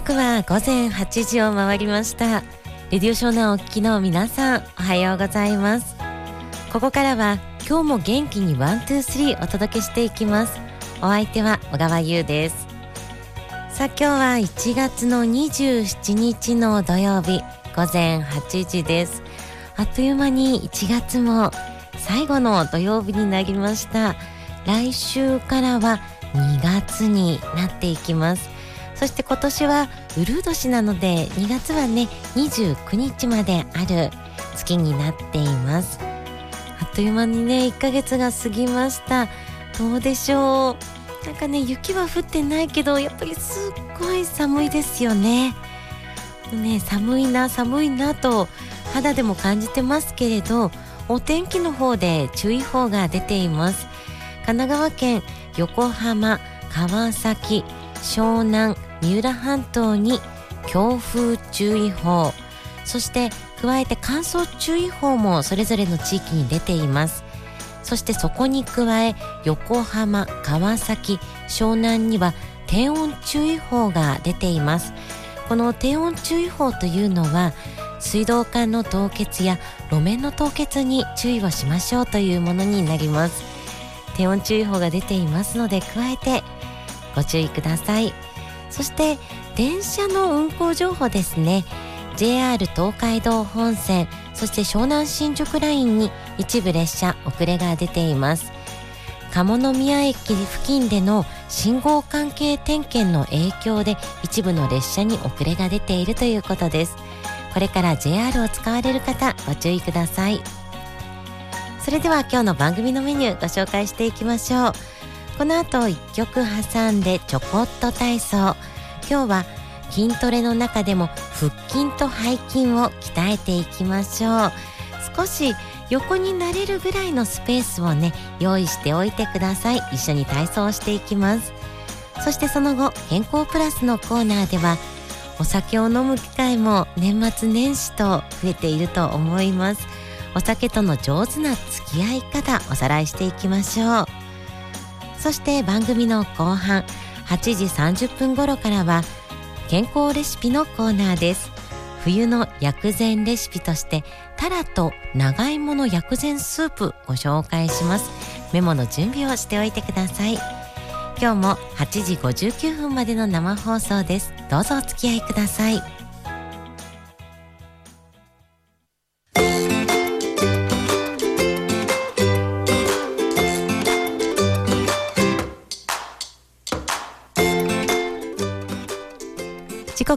刻は午前8時を回りました。レディオショーナーお聞きの皆さんおはようございます。ここからは今日も元気に one、two、three お届けしていきます。お相手は小川優です。さあ今日は1月の27日の土曜日午前8時です。あっという間に1月も最後の土曜日になりました。来週からは2月になっていきます。そして今年はウルー年なので2月はね29日まである月になっています。あっという間にね1ヶ月が過ぎました。どうでしょう？なんかね雪は降ってないけどやっぱりすっごい寒いですよね。ね寒いな寒いなと肌でも感じてますけれどお天気の方で注意報が出ています。神奈川県横浜川崎湘南三浦半島に強風注意報。そして加えて乾燥注意報もそれぞれの地域に出ています。そしてそこに加え横浜川崎湘南には低温注意報が出ています。この低温注意報というのは水道管の凍結や路面の凍結に注意をしましょうというものになります。低温注意報が出ていますので加えてご注意ください。そして電車の運行情報ですね。JR 東海道本線そして湘南新宿ラインに一部列車遅れが出ています。鴨宮駅付近での信号関係点検の影響で一部の列車に遅れが出ているということです。これから JR を使われる方ご注意ください。それでは今日の番組のメニューご紹介していきましょう。この後1曲挟んでちょこっと体操。今日は筋トレの中でも腹筋と背筋を鍛えていきましょう。少し横になれるぐらいのスペースをね用意しておいてください。一緒に体操していきます。そしてその後健康プラスのコーナーではお酒を飲む機会も年末年始と増えていると思います。お酒との上手な付き合い方おさらいしていきましょう。そして番組の後半8時30分頃からは健康レシピのコーナーです。冬の薬膳レシピとしてタラと長芋の薬膳スープご紹介します。メモの準備をしておいてください。今日も8時59分までの生放送です。どうぞお付き合いください。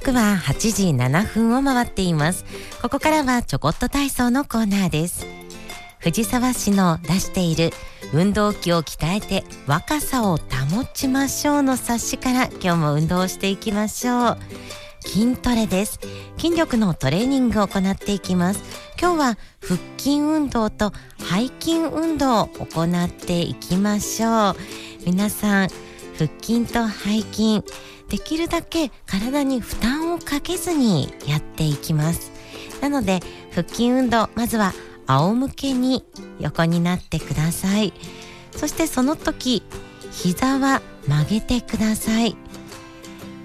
刻は8時7分を回っています。ここからはちょこっと体操のコーナーです。藤沢市の出している運動器を鍛えて若さを保ちましょうの冊子から今日も運動していきましょう。筋トレです。筋力のトレーニングを行っていきます。今日は腹筋運動と背筋運動を行っていきましょう。皆さん腹筋と背筋。できるだけ体に負担をかけずにやっていきます。なので腹筋運動まずは仰向けに横になってください。そしてその時膝は曲げてください。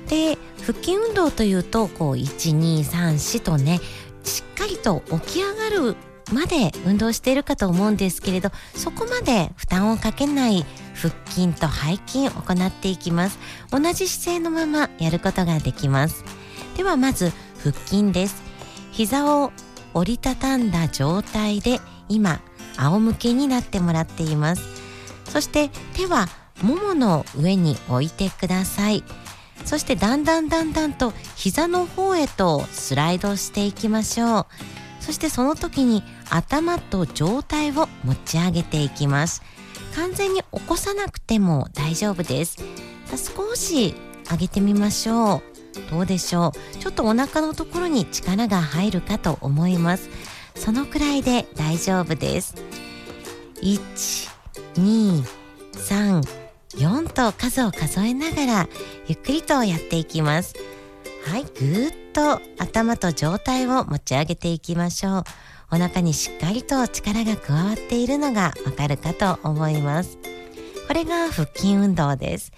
で腹筋運動というとこう1234とねしっかりと起き上がるまで運動しているかと思うんですけれどそこまで負担をかけない腹筋と背筋を行っていきます。同じ姿勢のままやることができます。ではまず腹筋です。膝を折りたたんだ状態で今仰向けになってもらっています。そして手はももの上に置いてください。そしてだんだんだんだんと膝の方へとスライドしていきましょう。そしてその時に頭と上体を持ち上げていきます。完全に起こさなくても大丈夫です。少し上げてみましょう。どうでしょう？ちょっとお腹のところに力が入るかと思います。そのくらいで大丈夫です。1 2 3 4と数を数えながらゆっくりとやっていきます。はいぐーっと頭と上体を持ち上げていきましょう。お腹にしっかりと力が加わっているのがわかるかと思います。これが腹筋運動です。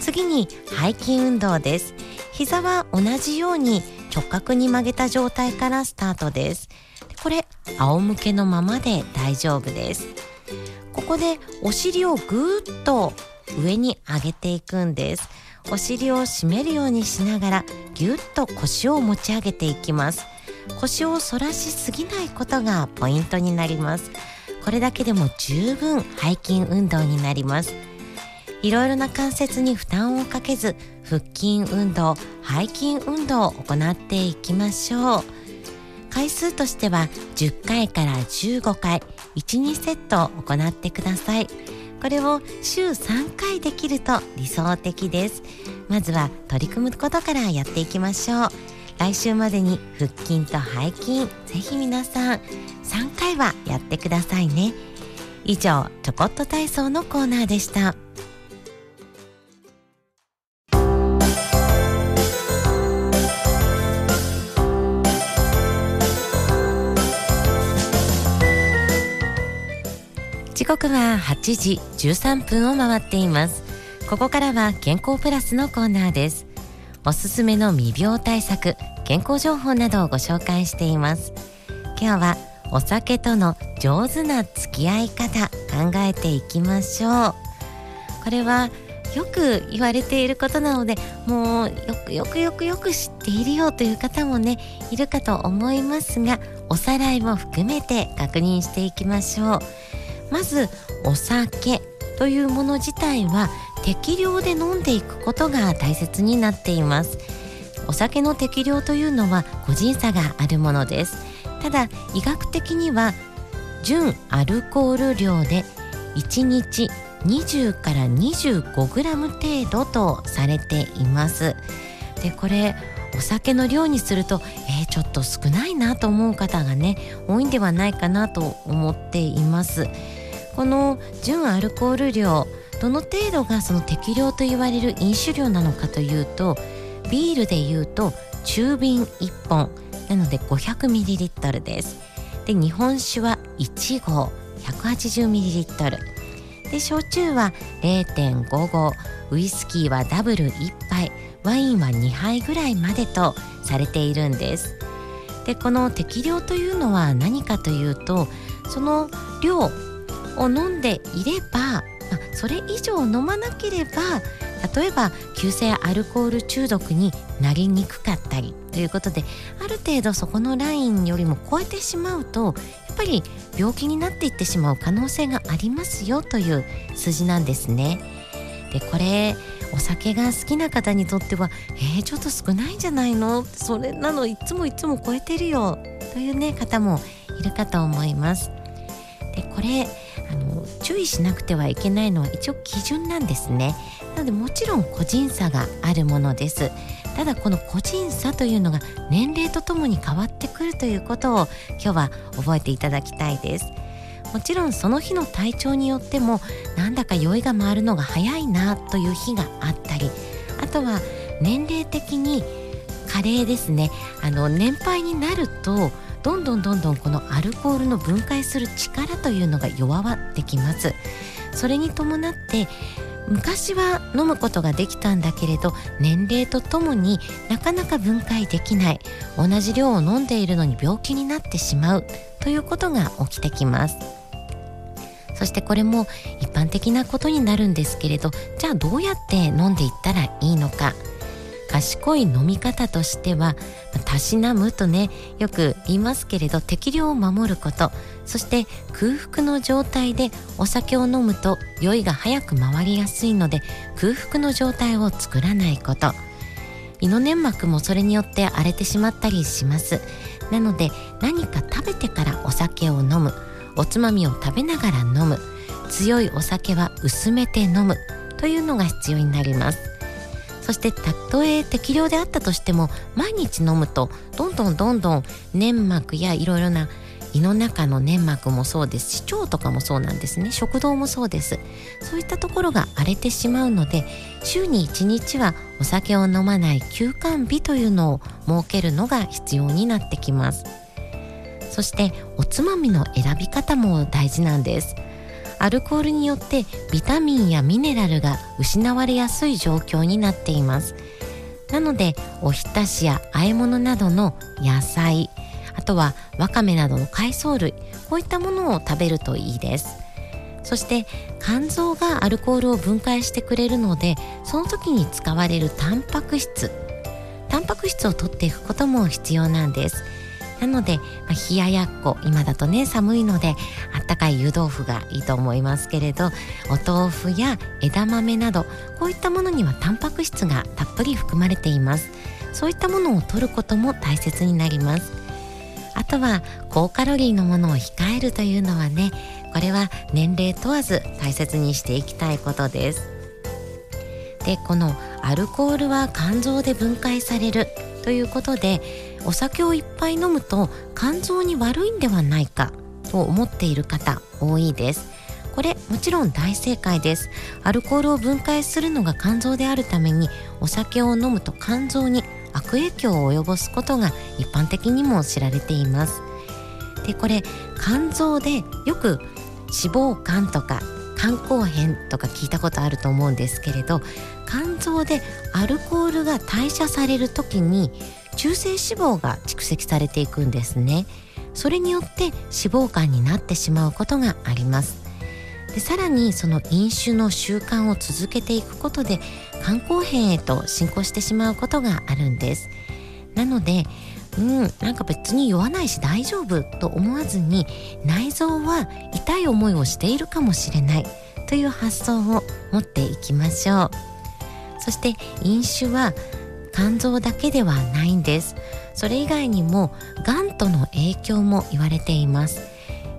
次に背筋運動です。膝は同じように直角に曲げた状態からスタートです。これ仰向けのままで大丈夫です。ここでお尻をぐーっと上に上げていくんです。お尻を締めるようにしながらぎゅっと腰を持ち上げていきます。腰を反らしすぎないことがポイントになります。これだけでも十分背筋運動になります。いろいろな関節に負担をかけず腹筋運動背筋運動を行っていきましょう。回数としては10回から15回12セット行ってください。これを週3回できると理想的です。まずは取り組むことからやっていきましょう。来週までに腹筋と背筋ぜひ皆さん3回はやってくださいね。以上ちょこっと体操のコーナーでした。時刻は8時13分を回っています。ここからは健康プラスのコーナーです。おすすめの未病対策健康情報などをご紹介しています。今日はお酒との上手な付き合い方考えていきましょう。これはよく言われていることなのでもうよくよくよくよく知っているよという方もねいるかと思いますがおさらいも含めて確認していきましょう。まずお酒というもの自体は適量で飲んでいくことが大切になっています。お酒の適量というのは個人差があるものです。ただ医学的には純アルコール量で1日20から 25g 程度とされています。でこれお酒の量にするとえー、ちょっと少ないなと思う方がね多いんではないかなと思っています。この純アルコール量どの程度がその適量と言われる飲酒量なのかというとビールでいうと中瓶1本なので 500ml です。で日本酒は1合 180ml で焼酎は0.5合ウイスキーはダブル1杯。ワインは2杯ぐらいまでとされているんですでこの適量というのは何かというとその量を飲んでいればまそれ以上飲まなければ例えば急性アルコール中毒になりにくかったりということである程度そこのラインよりも超えてしまうとやっぱり病気になっていってしまう可能性がありますよという数字なんですね。でこれお酒が好きな方にとってはえー、ちょっと少ないんじゃないのそれなのいつもいつも超えてるよというね方もいるかと思います。でこれあの注意しなくてはいけないのは一応基準なんですね。なのでもちろん個人差があるものです。ただこの個人差というのが年齢とともに変わってくるということを今日は覚えていただきたいです。もちろんその日の体調によってもなんだか酔いが回るのが早いなという日があったりあとは年齢的に加齢ですね。あの年配になるとどんどんどんどんこのアルコールの分解する力というのが弱まってきます。それに伴って昔は飲むことができたんだけれど年齢とともになかなか分解できない。同じ量を飲んでいるのに病気になってしまう。ということが起きてきます。そしてこれも一般的なことになるんですけれどじゃあどうやって飲んでいったらいいのか。賢い飲み方としてはたしなむとねよく言いますけれど適量を守ること。そして空腹の状態でお酒を飲むと酔いが早く回りやすいので空腹の状態を作らないこと。胃の粘膜もそれによって荒れてしまったりします。なので何か食べてからお酒を飲む。おつまみを食べながら飲む。強いお酒は薄めて飲む。というのが必要になります。そしてたとえ適量であったとしても毎日飲むとどんどんどんどん粘膜やいろいろな胃の中の粘膜もそうですし腸とかもそうなんですね。食道もそうです。そういったところが荒れてしまうので週に1日はお酒を飲まない休館日というのを設けるのが必要になってきます。そしておつまみの選び方も大事なんです。アルコールによってビタミンやミネラルが失われやすい状況になっています。なのでおひたしや和え物などの野菜あとはわかめなどの海藻類こういったものを食べるといいです。そして肝臓がアルコールを分解してくれるのでその時に使われるタンパク質。タンパク質を取っていくことも必要なんです。なので、まあ、冷ややっこ今だとね寒いのであったかい湯豆腐がいいと思いますけれどお豆腐や枝豆などこういったものにはタンパク質がたっぷり含まれています。そういったものを取ることも大切になります。あとは高カロリーのものを控えるというのはねこれは年齢問わず大切にしていきたいことです。でこのアルコールは肝臓で分解されるということでお酒をいっぱい飲むと肝臓に悪いんではないかと思っている方多いです。これもちろん大正解です。アルコールを分解するのが肝臓であるためにお酒を飲むと肝臓に悪影響を及ぼすことが一般的にも知られています。でこれ肝臓でよく脂肪肝とか肝硬変とか聞いたことあると思うんですけれど肝臓でアルコールが代謝される時に中性脂肪が蓄積されていくんですね。それによって脂肪肝になってしまうことがあります。でさらにその飲酒の習慣を続けていくことで肝硬変へと進行してしまうことがあるんです。なのでうんなんか別に酔わないし大丈夫と思わずに内臓は痛い思いをしているかもしれない。という発想を持っていきましょう。そして飲酒は肝臓だけではないんです。それ以外にもがんとの影響も言われています。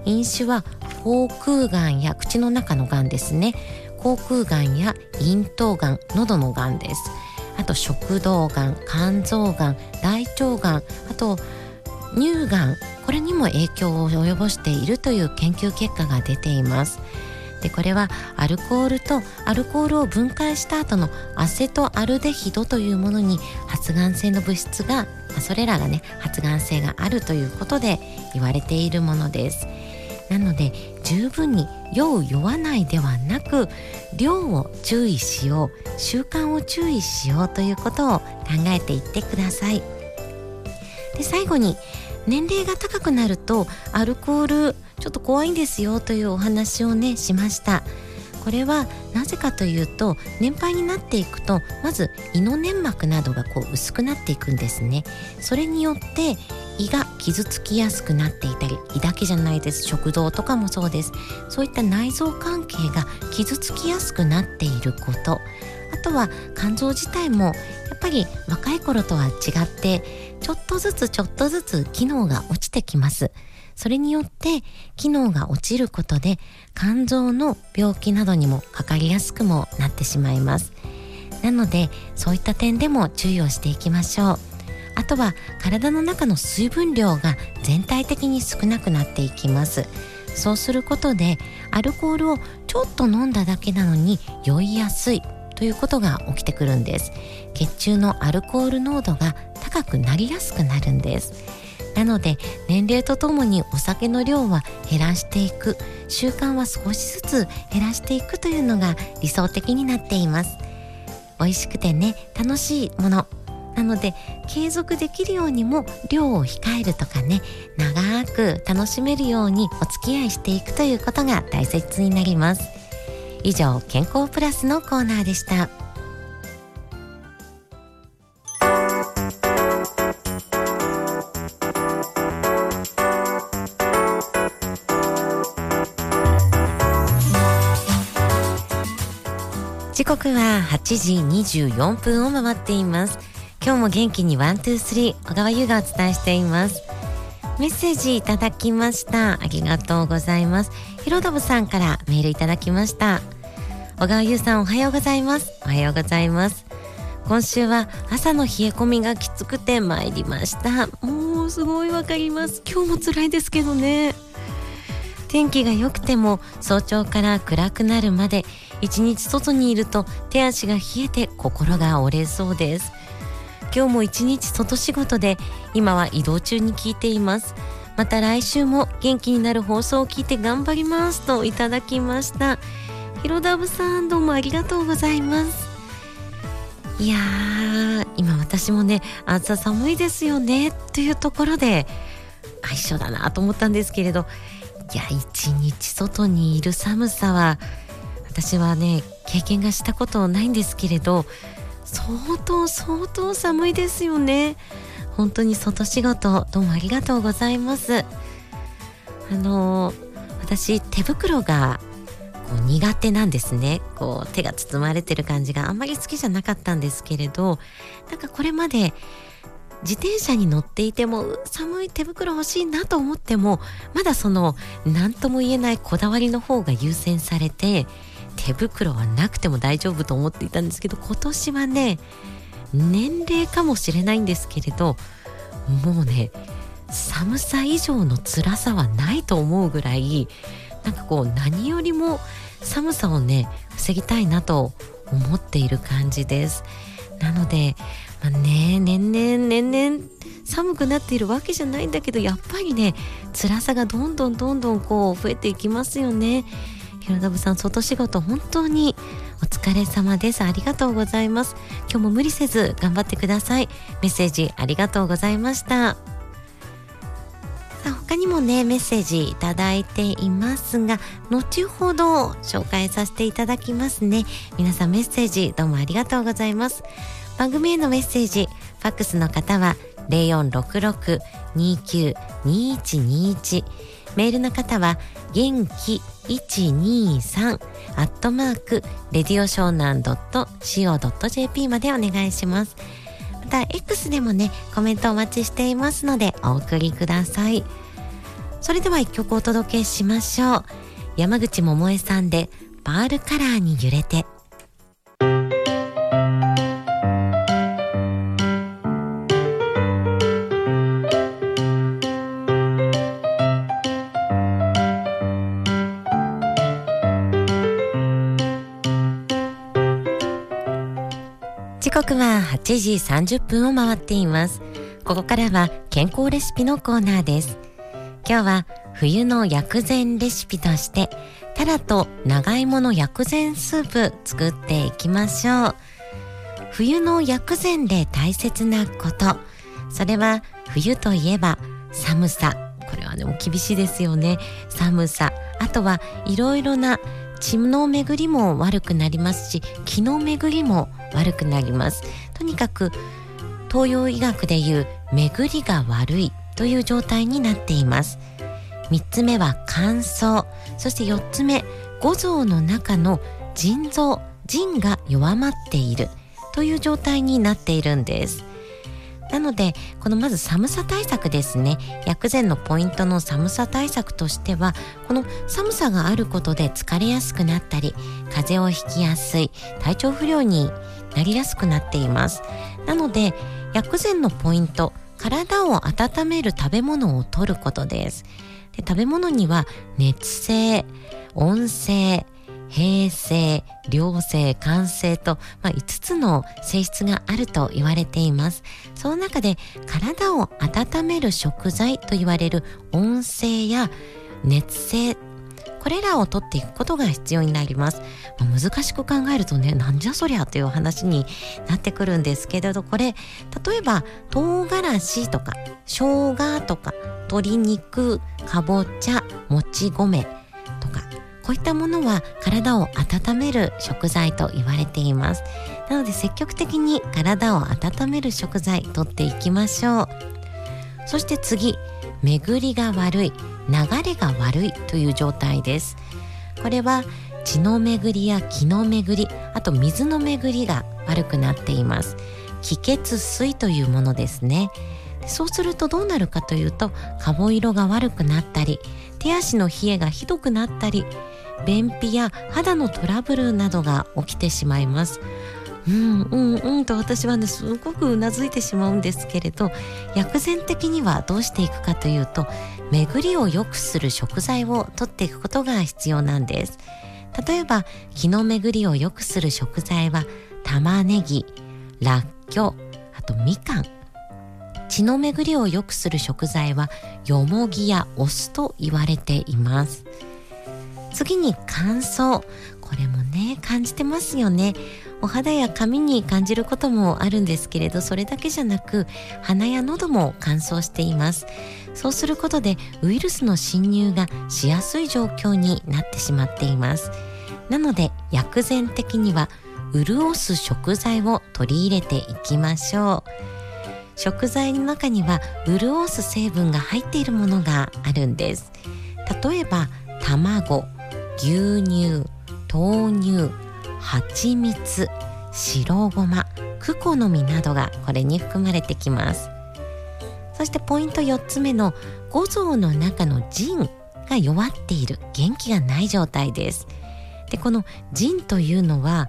飲酒は口腔がんや口の中のがんですね。口腔がんや咽頭がん喉のがんです。あと食道がん肝臓がん大腸がんあと乳がんこれにも影響を及ぼしているという研究結果が出ています。でこれはアルコールとアルコールを分解した後のアセトアルデヒドというものに発がん性の物質がそれらがね発がん性があるということで言われているものです。なので十分に酔う酔わないではなく量を注意しよう習慣を注意しようということを考えていってください。で最後に年齢が高くなるとアルコールちょっと怖いんですよというお話をねしました。これはなぜかというと年配になっていくとまず胃の粘膜などがこう薄くなっていくんですね。それによって胃が傷つきやすくなっていたり胃だけじゃないです食道とかもそうです。そういった内臓関係が傷つきやすくなっていること。あとは肝臓自体もやっぱり若い頃とは違ってちょっとずつちょっとずつ機能が落ちてきます。それによって機能が落ちることで肝臓の病気などにもかかりやすくもなってしまいます。なのでそういった点でも注意をしていきましょう。あとは体の中の水分量が全体的に少なくなっていきます。そうすることでアルコールをちょっと飲んだだけなのに酔いやすいということが起きてくるんです。血中のアルコール濃度が高くなりやすくなるんです。なので年齢とともにお酒の量は減らしていく。習慣は少しずつ減らしていくというのが理想的になっています。美味しくてね楽しいもの。なので継続できるようにも量を控えるとかね長く楽しめるようにお付き合いしていくということが大切になります。以上健康プラスのコーナーでした。時刻は8時24分を回っています。今日も元気に one, two, three 小川優がお伝えしています。メッセージいただきました。ありがとうございます。ひろだぶさんからメールいただきました。小川優さんおはようございます。おはようございます。今週は朝の冷え込みがきつくて参りました。もうすごいわかります。今日も辛いですけどね。天気が良くても早朝から暗くなるまで一日外にいると手足が冷えて心が折れそうです。今日も一日外仕事で今は移動中に聞いています。また来週も元気になる放送を聞いて頑張りますといただきました。ひろだぶさんどうもありがとうございます。いやー今私もね暑さ寒いですよね。というところで相性だなと思ったんですけれど。いや一日外にいる寒さは私はね経験がしたことないんですけれど。相当相当寒いですよね。本当に外仕事どうもありがとうございます。あの私手袋がこう苦手なんですね。こう手が包まれてる感じがあんまり好きじゃなかったんですけれどなんかこれまで自転車に乗っていても寒い手袋欲しいなと思ってもまだその何とも言えないこだわりの方が優先されて手袋はなくても大丈夫と思っていたんですけど今年はね年齢かもしれないんですけれどもうね寒さ以上の辛さはないと思うぐらいなんかこう何よりも寒さをね防ぎたいなと思っている感じです。なので、まあ、ね年々年々寒くなっているわけじゃないんだけどやっぱりね辛さがどんどんどんどんこう増えていきますよね。ひろだぶさん外仕事本当にお疲れ様です。ありがとうございます。今日も無理せず頑張ってください。メッセージありがとうございました。さあ他にもねメッセージいただいていますが後ほど紹介させていただきますね。皆さんメッセージどうもありがとうございます。番組へのメッセージファックスの方は0466-292121メールの方は元気123アットマークレディオ湘南 .co.jp までお願いします。また X でもねコメントお待ちしていますのでお送りください。それでは一曲お届けしましょう。山口百恵さんでパールカラーに揺れて。時刻は8時30分を回っています。ここからは健康レシピのコーナーです。今日は冬の薬膳レシピとしてタラと長芋の薬膳スープ作っていきましょう。冬の薬膳で大切なこと。それは冬といえば寒さ。これはでも厳しいですよね。寒さ。あとはいろいろな血の巡りも悪くなりますし気の巡りも悪くなります。とにかく東洋医学でいう巡りが悪いという状態になっています。3つ目は乾燥。そして4つ目五臓の中の腎臓腎が弱まっている。という状態になっているんです。なのでこのまず寒さ対策ですね。薬膳のポイントの寒さ対策としてはこの寒さがあることで疲れやすくなったり風邪をひきやすい体調不良になりやすくなっていますなので薬膳のポイント体を温める食べ物を取ることですで食べ物には熱性温性平性、良性、寒性と、まあ、5つの性質があると言われています。その中で体を温める食材と言われる温性や熱性これらを取っていくことが必要になります。まあ、難しく考えるとね、なんじゃそりゃという話になってくるんですけれど、これ、例えば唐辛子とか生姜とか鶏肉、かぼちゃ、もち米とか、こういったものは体を温める食材と言われています。なので積極的に体を温める食材とっていきましょう。そして次、巡りが悪い、流れが悪いという状態です。これは血の巡りや気の巡り、あと水の巡りが悪くなっています。気血水というものですね。そうするとどうなるかというと、顔色が悪くなったり、手足の冷えがひどくなったり、便秘や肌のトラブルなどが起きてしまいます。うんうんうんと私はねすごくうなずいてしまうんですけれど薬膳的にはどうしていくかというと巡りを良くする食材を取っていくことが必要なんです。例えば気の巡りを良くする食材は玉ねぎらっきょうあとみかん。血の巡りを良くする食材はよもぎやお酢と言われています。次に乾燥。これもね感じてますよね。お肌や髪に感じることもあるんですけれどそれだけじゃなく鼻や喉も乾燥しています。そうすることでウイルスの侵入がしやすい状況になってしまっています。なので薬膳的には潤す食材を取り入れていきましょう。食材の中には潤す成分が入っているものがあるんです。例えば卵牛乳豆乳蜂蜜白ごまクコの実などがこれに含まれてきます。そしてポイント4つ目の五臓の中の腎が弱っている元気がない状態です。でこの腎というのは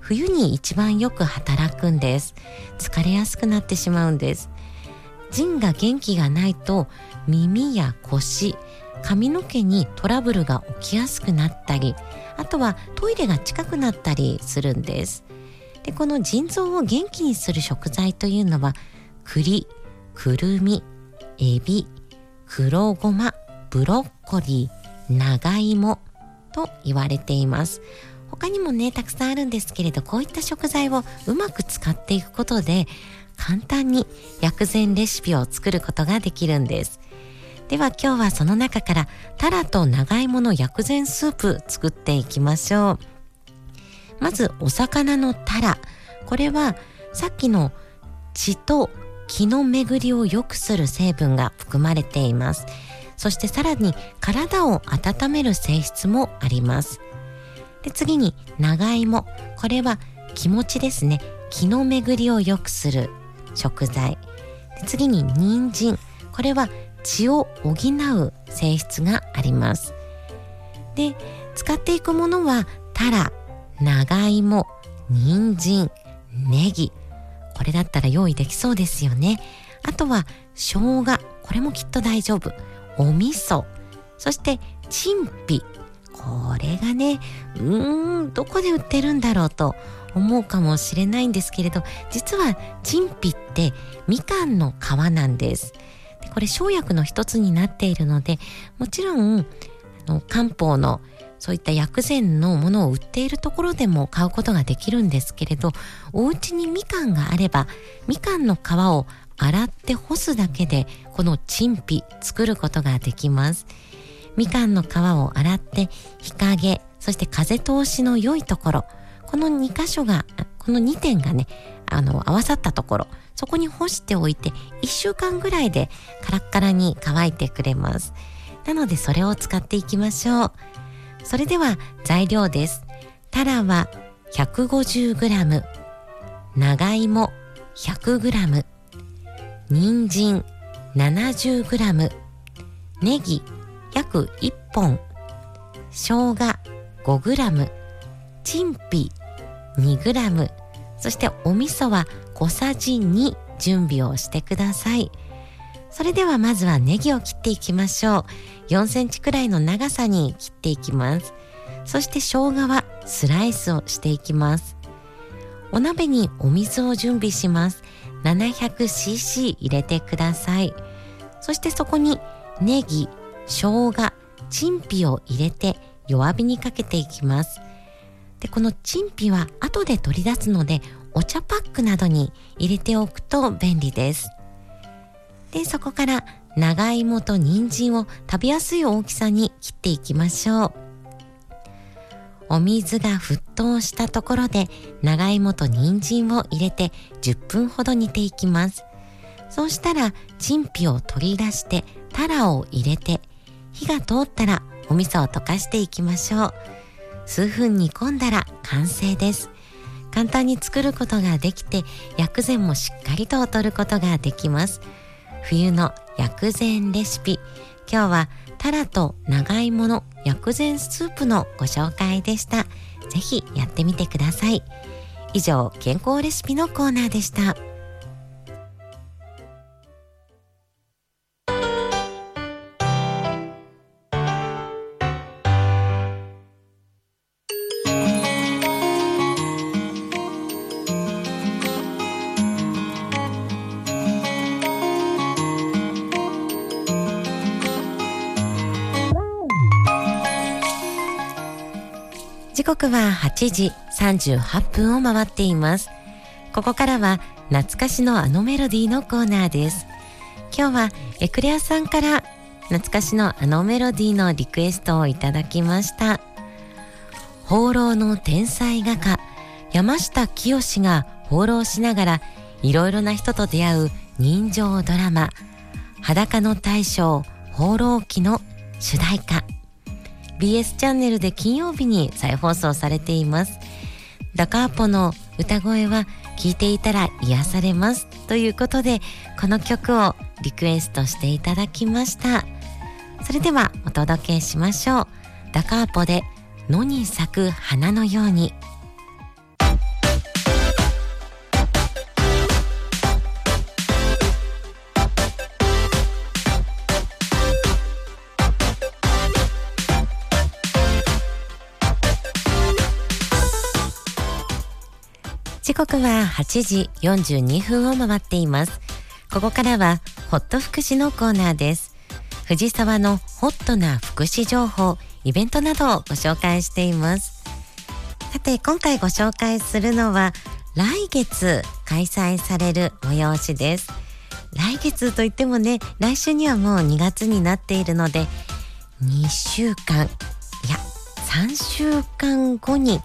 冬に一番よく働くんです。疲れやすくなってしまうんです。腎が元気がないと耳や腰髪の毛にトラブルが起きやすくなったりあとはトイレが近くなったりするんです。でこの腎臓を元気にする食材というのは栗くるみエビ黒ごまブロッコリー長芋と言われています。他にもねたくさんあるんですけれどこういった食材をうまく使っていくことで簡単に薬膳レシピを作ることができるんです。では今日はその中からタラと長芋の薬膳スープ作っていきましょう。まずお魚のタラ。これはさっきの血と気の巡りを良くする成分が含まれています。そしてさらに体を温める性質もあります。で次に長芋。これは気持ちですね。気の巡りを良くする食材。で次に人参。これは血を補う性質があります。で使っていくものはタラ長芋人参ネギ。これだったら用意できそうですよね。あとは生姜。これもきっと大丈夫。お味噌。そしてチンピこれがねうーんどこで売ってるんだろうと思うかもしれないんですけれど実はチンピってみかんの皮なんです。これ生薬の一つになっているのでもちろんあの漢方のそういった薬膳のものを売っているところでも買うことができるんですけれどお家にみかんがあればみかんの皮を洗って干すだけでこのチンピ作ることができます。みかんの皮を洗って日陰そして風通しの良いところこの2箇所がこの2点がねあの合わさったところそこに干しておいて1週間ぐらいでカラッカラに乾いてくれます。なのでそれを使っていきましょう。それでは材料です。タラは 150g 長芋 100g 人参 70g ネギ約1本。生姜 5g チンピ 2g そしてお味噌は小さじ2準備をしてください。それではまずはネギを切っていきましょう。4センチくらいの長さに切っていきます。そして生姜はスライスをしていきます。お鍋にお水を準備します。700cc 入れてください。そしてそこにネギ生姜、チンピを入れて弱火にかけていきます。で、このチンピは後で取り出すのでお茶パックなどに入れておくと便利です。で、そこから長芋と人参を食べやすい大きさに切っていきましょう。お水が沸騰したところで長芋と人参を入れて10分ほど煮ていきます。そうしたらチンピを取り出してタラを入れて火が通ったらお味噌を溶かしていきましょう数分煮込んだら完成です。簡単に作ることができて薬膳もしっかりと取ることができます。冬の薬膳レシピ。今日はタラと長芋の薬膳スープのご紹介でした。ぜひやってみてください。以上健康レシピのコーナーでした。刻は8時38分を回っています。ここからは懐かしのあのメロディーのコーナーです。今日はエクレアさんから懐かしのあのメロディーのリクエストをいただきました。放浪の天才画家山下清が放浪しながらいろいろな人と出会う人情ドラマ裸の大将放浪記の主題歌。BS チャンネルで金曜日に再放送されています。ダカーポの歌声は聴いていたら癒されますということでこの曲をリクエストしていただきました。それではお届けしましょう。ダカーポで野に咲く花のように。時刻は8時42分を回っています。ここからはホット福祉のコーナーです。藤沢のホットな福祉情報、イベントなどをご紹介しています。さて、今回ご紹介するのは来月開催される催しです。来月といってもね、来週にはもう2月になっているので、2週間、いや、3週間後に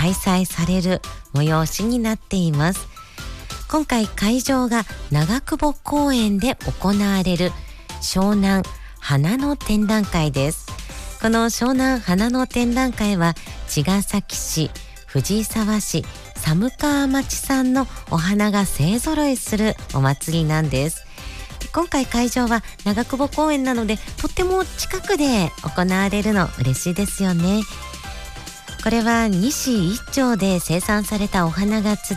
開催される催しになっています。今回会場が長久保公園で行われる湘南花の展覧会です。この湘南花の展覧会は茅ヶ崎市藤沢市寒川町産のお花が勢ぞろいするお祭りなんです。今回会場は長久保公園なのでとっても近くで行われるの嬉しいですよね。これは西一丁で生産されたお花が集う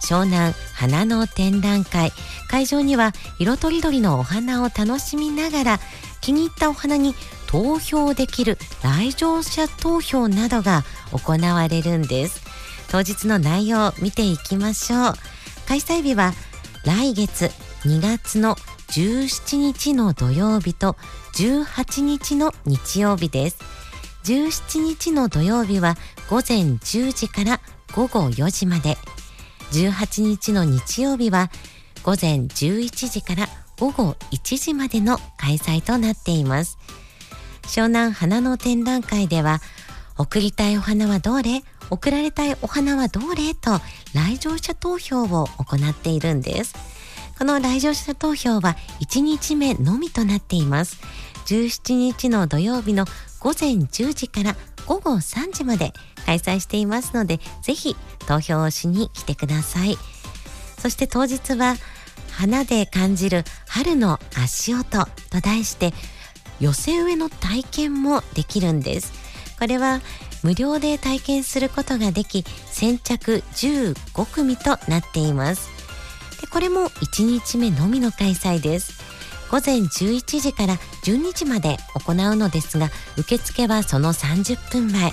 湘南花の展覧会。会場には色とりどりのお花を楽しみながら気に入ったお花に投票できる来場者投票などが行われるんです。当日の内容を見ていきましょう。開催日は来月2月の17日の土曜日と18日の日曜日です。17日の土曜日は午前10時から午後4時まで。18日の日曜日は午前11時から午後1時までの開催となっています。湘南花の展覧会では贈りたいお花はどれ？贈られたいお花はどれ？と来場者投票を行っているんです。この来場者投票は1日目のみとなっています。17日の土曜日の午前10時から午後3時まで開催していますので、ぜひ投票をしに来てください。そして当日は、花で感じる春の足音と題して、寄せ植えの体験もできるんです。これは無料で体験することができ、先着15組となっています。でこれも1日目のみの開催です。午前11時から12時まで行うのですが受付はその30分前。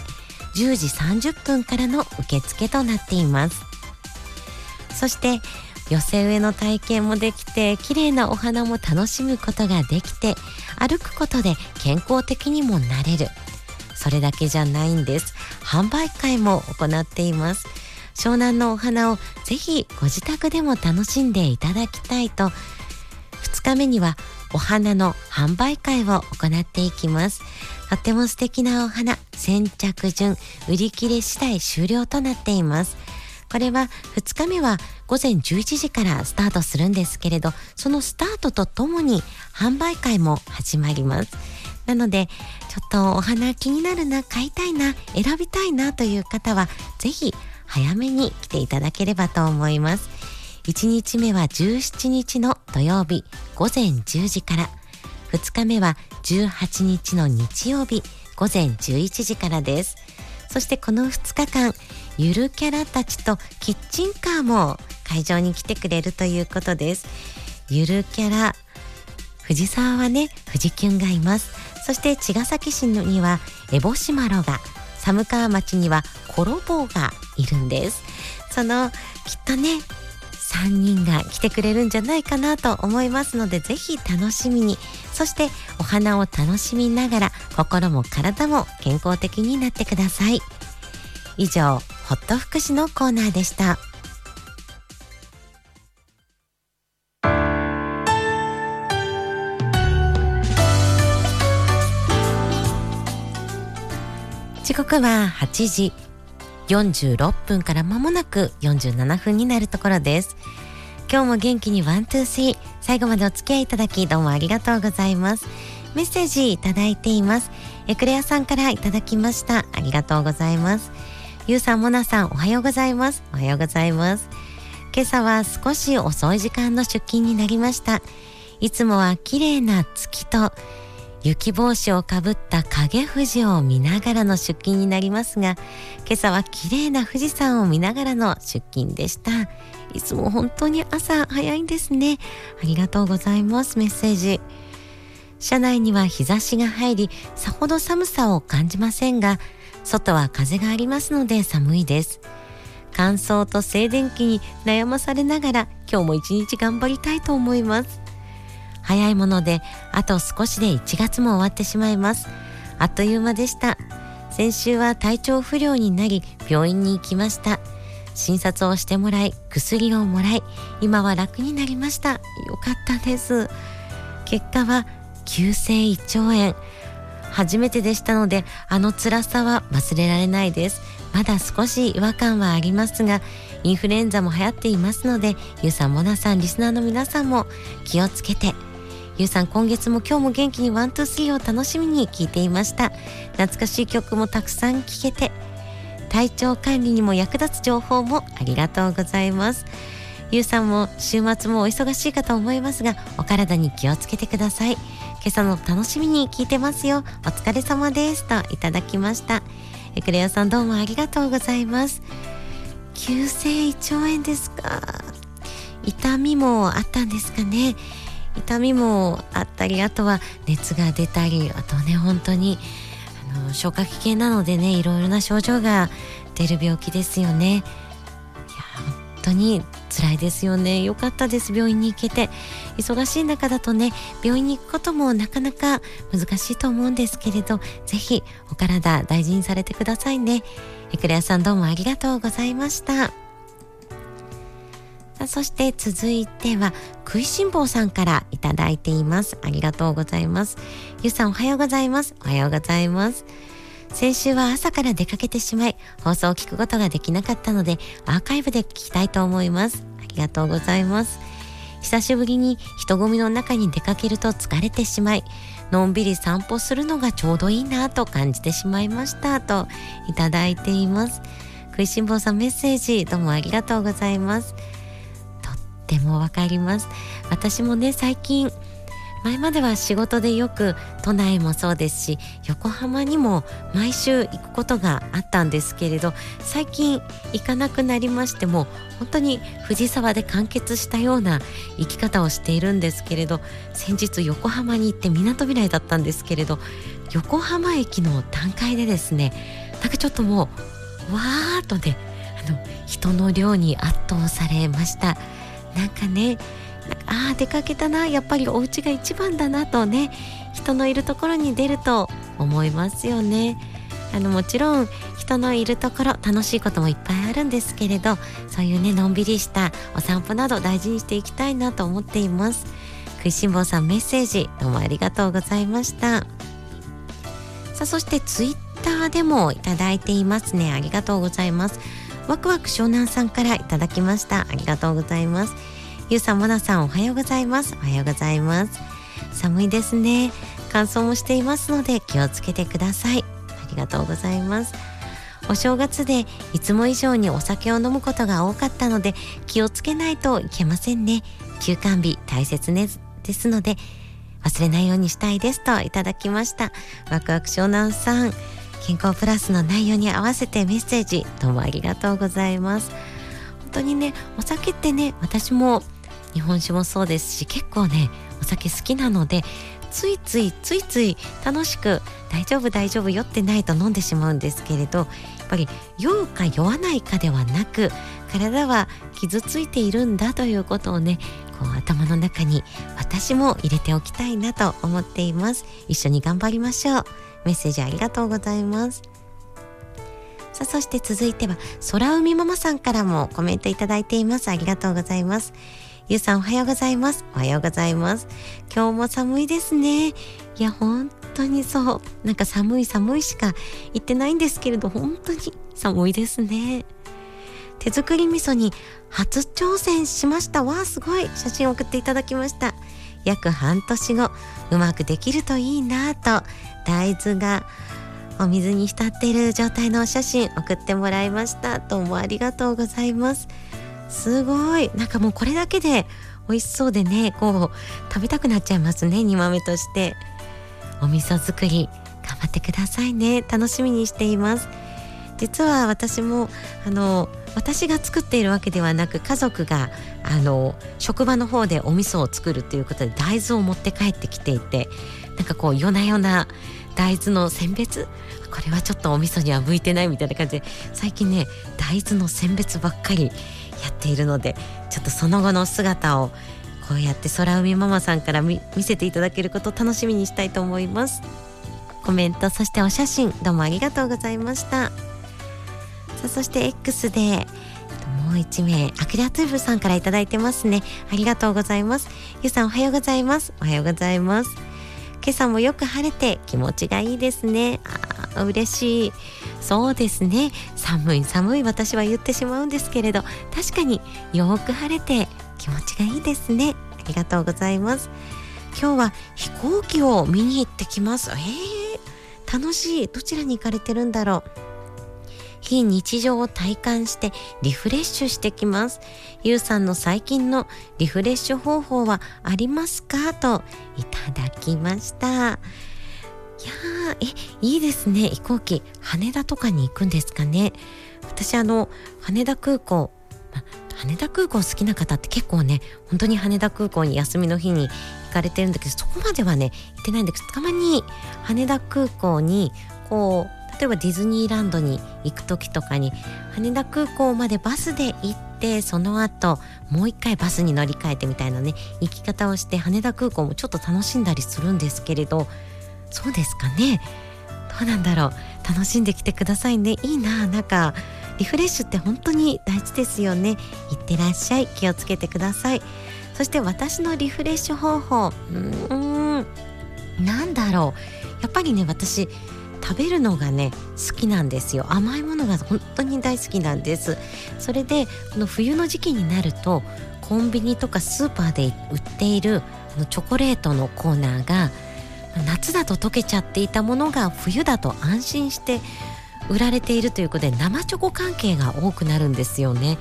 10時30分からの受付となっています。そして寄せ植えの体験もできて綺麗なお花も楽しむことができて歩くことで健康的にもなれる。それだけじゃないんです。販売会も行っています。湘南のお花をぜひご自宅でも楽しんでいただきたいと日目にはお花の販売会を行っていきます。とても素敵なお花、先着順、売り切れ次第終了となっています。これは2日目は午前11時からスタートするんですけれど、そのスタートとともに販売会も始まります。なので、ちょっとお花気になるな、買いたいな、選びたいなという方は、ぜひ早めに来ていただければと思います。1日目は17日の土曜日午前10時から。2日目は18日の日曜日午前11時からです。そしてこの2日間ゆるキャラたちとキッチンカーも会場に来てくれるということです。ゆるキャラ藤沢はね藤キュンがいます。そして茅ヶ崎市にはエボシマロが寒川町にはコロボーがいるんです。そのきっとね3人が来てくれるんじゃないかなと思いますのでぜひ楽しみに。そしてお花を楽しみながら心も体も健康的になってください。以上ホット福祉のコーナーでした。時刻は8時。46分から間もなく47分になるところです今日も元気に one, two, three 最後までお付き合いいただきどうもありがとうございますメッセージいただいていますエクレアさんからいただきましたありがとうございますゆうさん、もなさん、おはようございます。おはようございます。今朝は少し遅い時間の出勤になりました。いつもは綺麗な月と雪帽子をかぶった影富士を見ながらの出勤になりますが、今朝は綺麗な富士山を見ながらの出勤でした。いつも本当に朝早いんですね。ありがとうございます。メッセージ。車内には日差しが入り、さほど寒さを感じませんが、外は風がありますので寒いです。乾燥と静電気に悩まされながら今日も一日頑張りたいと思います。早いものであと少しで1月も終わってしまいます。あっという間でした。先週は体調不良になり病院に行きました。診察をしてもらい薬をもらい今は楽になりました。よかったです。結果は急性胃腸炎。初めてでしたのであの辛さは忘れられないですまだ少し違和感はありますがインフルエンザも流行っていますのでゆうさんモナさんリスナーの皆さんも気をつけてゆうさん今月も今日も元気に one two three を楽しみに聞いていました懐かしい曲もたくさん聴けて体調管理にも役立つ情報もありがとうございますゆうさんも週末もお忙しいかと思いますがお体に気をつけてください今朝の楽しみに聞いてますよ。お疲れ様ですといただきました。エクレアさんどうもありがとうございます。急性胃腸炎ですか。痛みもあったんですかね。痛みもあったり、あとは熱が出たり、あとね、本当にあの消化器系なのでね、いろいろな症状が出る病気ですよね。いや、本当に辛いですよね。よかったです。病院に行けて。忙しい中だとね、病院に行くこともなかなか難しいと思うんですけれど、ぜひお体大事にされてくださいね。エクレアさんどうもありがとうございました。そして続いては、食いしん坊さんからいただいています。ありがとうございます。ゆうさんおはようございます。おはようございます。先週は朝から出かけてしまい、放送を聞くことができなかったので、アーカイブで聞きたいと思います。ありがとうございます。久しぶりに人混みの中に出かけると疲れてしまい、のんびり散歩するのがちょうどいいなと感じてしまいましたといただいています。食いしん坊さんメッセージどうもありがとうございます。ってもわかります。私もね、最近前までは仕事でよく都内もそうですし横浜にも毎週行くことがあったんですけれど最近行かなくなりましても本当に藤沢で完結したような生き方をしているんですけれど先日横浜に行ってみなとみらいだったんですけれど横浜駅の段階でですねなんかちょっともうわーっとねあの人の量に圧倒されましたなんかねああ出かけたなやっぱりお家が一番だなとね人のいるところに出ると思いますよね。あのもちろん人のいるところ楽しいこともいっぱいあるんですけれどそういうねのんびりしたお散歩など大事にしていきたいなと思っています。食いしん坊さんメッセージどうもありがとうございました。さあそしてツイッターでもいただいていますね。ありがとうございます。ワクワク湘南さんからいただきましたありがとうございますゆうさん、もなさん、おはようございます。おはようございます。寒いですね。乾燥もしていますので気をつけてください。ありがとうございます。お正月でいつも以上にお酒を飲むことが多かったので気をつけないといけませんね。休館日大切ですですので忘れないようにしたいですといただきました。ワクワク湘南さん、健康プラスの内容に合わせてメッセージどうもありがとうございます。本当にね、お酒ってね、私も日本酒もそうですし結構ねお酒好きなのでついついついつい楽しく大丈夫大丈夫酔ってないと飲んでしまうんですけれどやっぱり酔うか酔わないかではなく体は傷ついているんだということをねこう頭の中に私も入れておきたいなと思っています一緒に頑張りましょうメッセージありがとうございます。さあそして続いては空海ママさんからもコメントいただいています。ありがとうございます。ゆうさんおはようございます。おはようございます。今日も寒いですね。いや本当にそう。なんか寒い寒いしか言ってないんですけれど本当に寒いですね。手作り味噌に初挑戦しました。わあすごい。写真送っていただきました。約半年後うまくできるといいなと。大豆がお水に浸っている状態のお写真送ってもらいました。どうもありがとうございます。すごい。なんかもうこれだけで美味しそうでねこう食べたくなっちゃいますね煮豆として。お味噌作り頑張ってくださいね。楽しみにしています。実は私もあの私が作っているわけではなく家族があの職場の方でお味噌を作るということで大豆を持って帰ってきていてなんかこう夜な夜な大豆の選別？これはちょっとお味噌には向いてないみたいな感じで最近ね大豆の選別ばっかりやっているのでちょっとその後の姿をこうやって空海ママさんから見せていただけることを楽しみにしたいと思います。コメントそしてお写真どうもありがとうございました。さあそして X でもう一名アクリアトゥーブさんから頂いてますね。ありがとうございます。ゆうさんおはようございます。おはようございます。今朝もよく晴れて気持ちがいいですね。あ嬉しい。そうですね。寒い寒い私は言ってしまうんですけれど。確かによく晴れて気持ちがいいですね。ありがとうございます。今日は飛行機を見に行ってきます。えー、楽しい。どちらに行かれてるんだろう。非日常を体感してリフレッシュしてきます。ゆうさんの最近のリフレッシュ方法はありますか？といただきました。いやー、え、いいですね。飛行機。羽田とかに行くんですかね？私あの、羽田空港、羽田空港好きな方って結構ね、本当に羽田空港に休みの日に行かれてるんだけど、そこまではね、行ってないんだけど、たまに羽田空港にこう例えばディズニーランドに行く時とかに羽田空港までバスで行ってその後もう一回バスに乗り換えてみたいなね行き方をして羽田空港もちょっと楽しんだりするんですけれどそうですかね。どうなんだろう。楽しんできてくださいね。いいななんかリフレッシュって本当に大事ですよね。いってらっしゃい。気をつけてください。そして私のリフレッシュ方法。うーん。なんだろう。やっぱりね私食べるのがね好きなんですよ。甘いものが本当に大好きなんです。それでこの冬の時期になるとコンビニとかスーパーで売っているあのチョコレートのコーナーが夏だと溶けちゃっていたものが冬だと安心して売られているということで生チョコ関係が多くなるんですよね。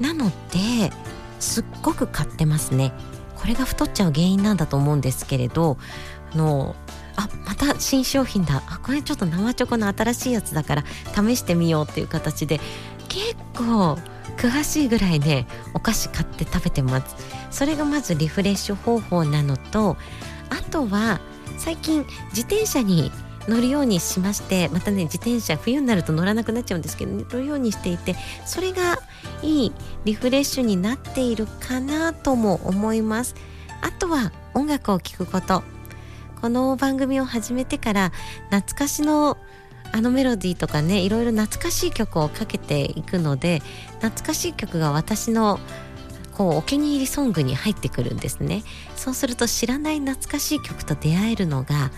なのですっごく買ってますね。これが太っちゃう原因なんだと思うんですけれどあのあまた新商品だ。あこれちょっと生チョコの新しいやつだから試してみようっていう形で結構詳しいぐらいねお菓子買って食べてます。それがまずリフレッシュ方法なのとあとは最近自転車に乗るようにしましてまたね自転車冬になると乗らなくなっちゃうんですけど乗るようにしていてそれがいいリフレッシュになっているかなとも思います。あとは音楽を聴くこと。この番組を始めてから懐かしのあのメロディーとかねいろいろ懐かしい曲をかけていくので懐かしい曲が私のこうお気に入りソングに入ってくるんですね。そうすると知らない懐かしい曲と出会えるのが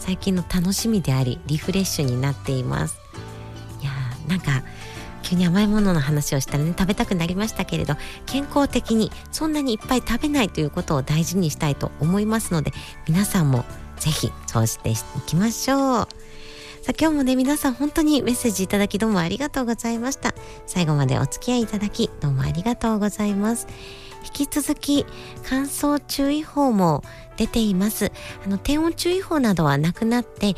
最近の楽しみでありリフレッシュになっています。いやーなんか急に甘いものの話をしたらね食べたくなりましたけれど健康的にそんなにいっぱい食べないということを大事にしたいと思いますので皆さんもぜひそうしていきましょう。さあ今日もね皆さん本当にメッセージいただきどうもありがとうございました。最後までお付き合いいただきどうもありがとうございます。引き続き乾燥注意報も出ています。あの低温注意報などはなくなって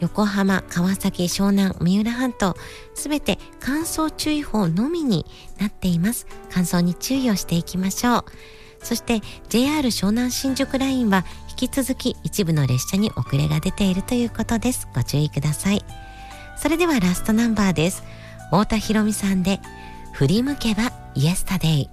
横浜、川崎、湘南、三浦半島、すべて乾燥注意報のみになっています。乾燥に注意をしていきましょう。そして JR 湘南新宿ラインは引き続き一部の列車に遅れが出ているということです。ご注意ください。それではラストナンバーです。太田博美さんで振り向けばイエスタデイ。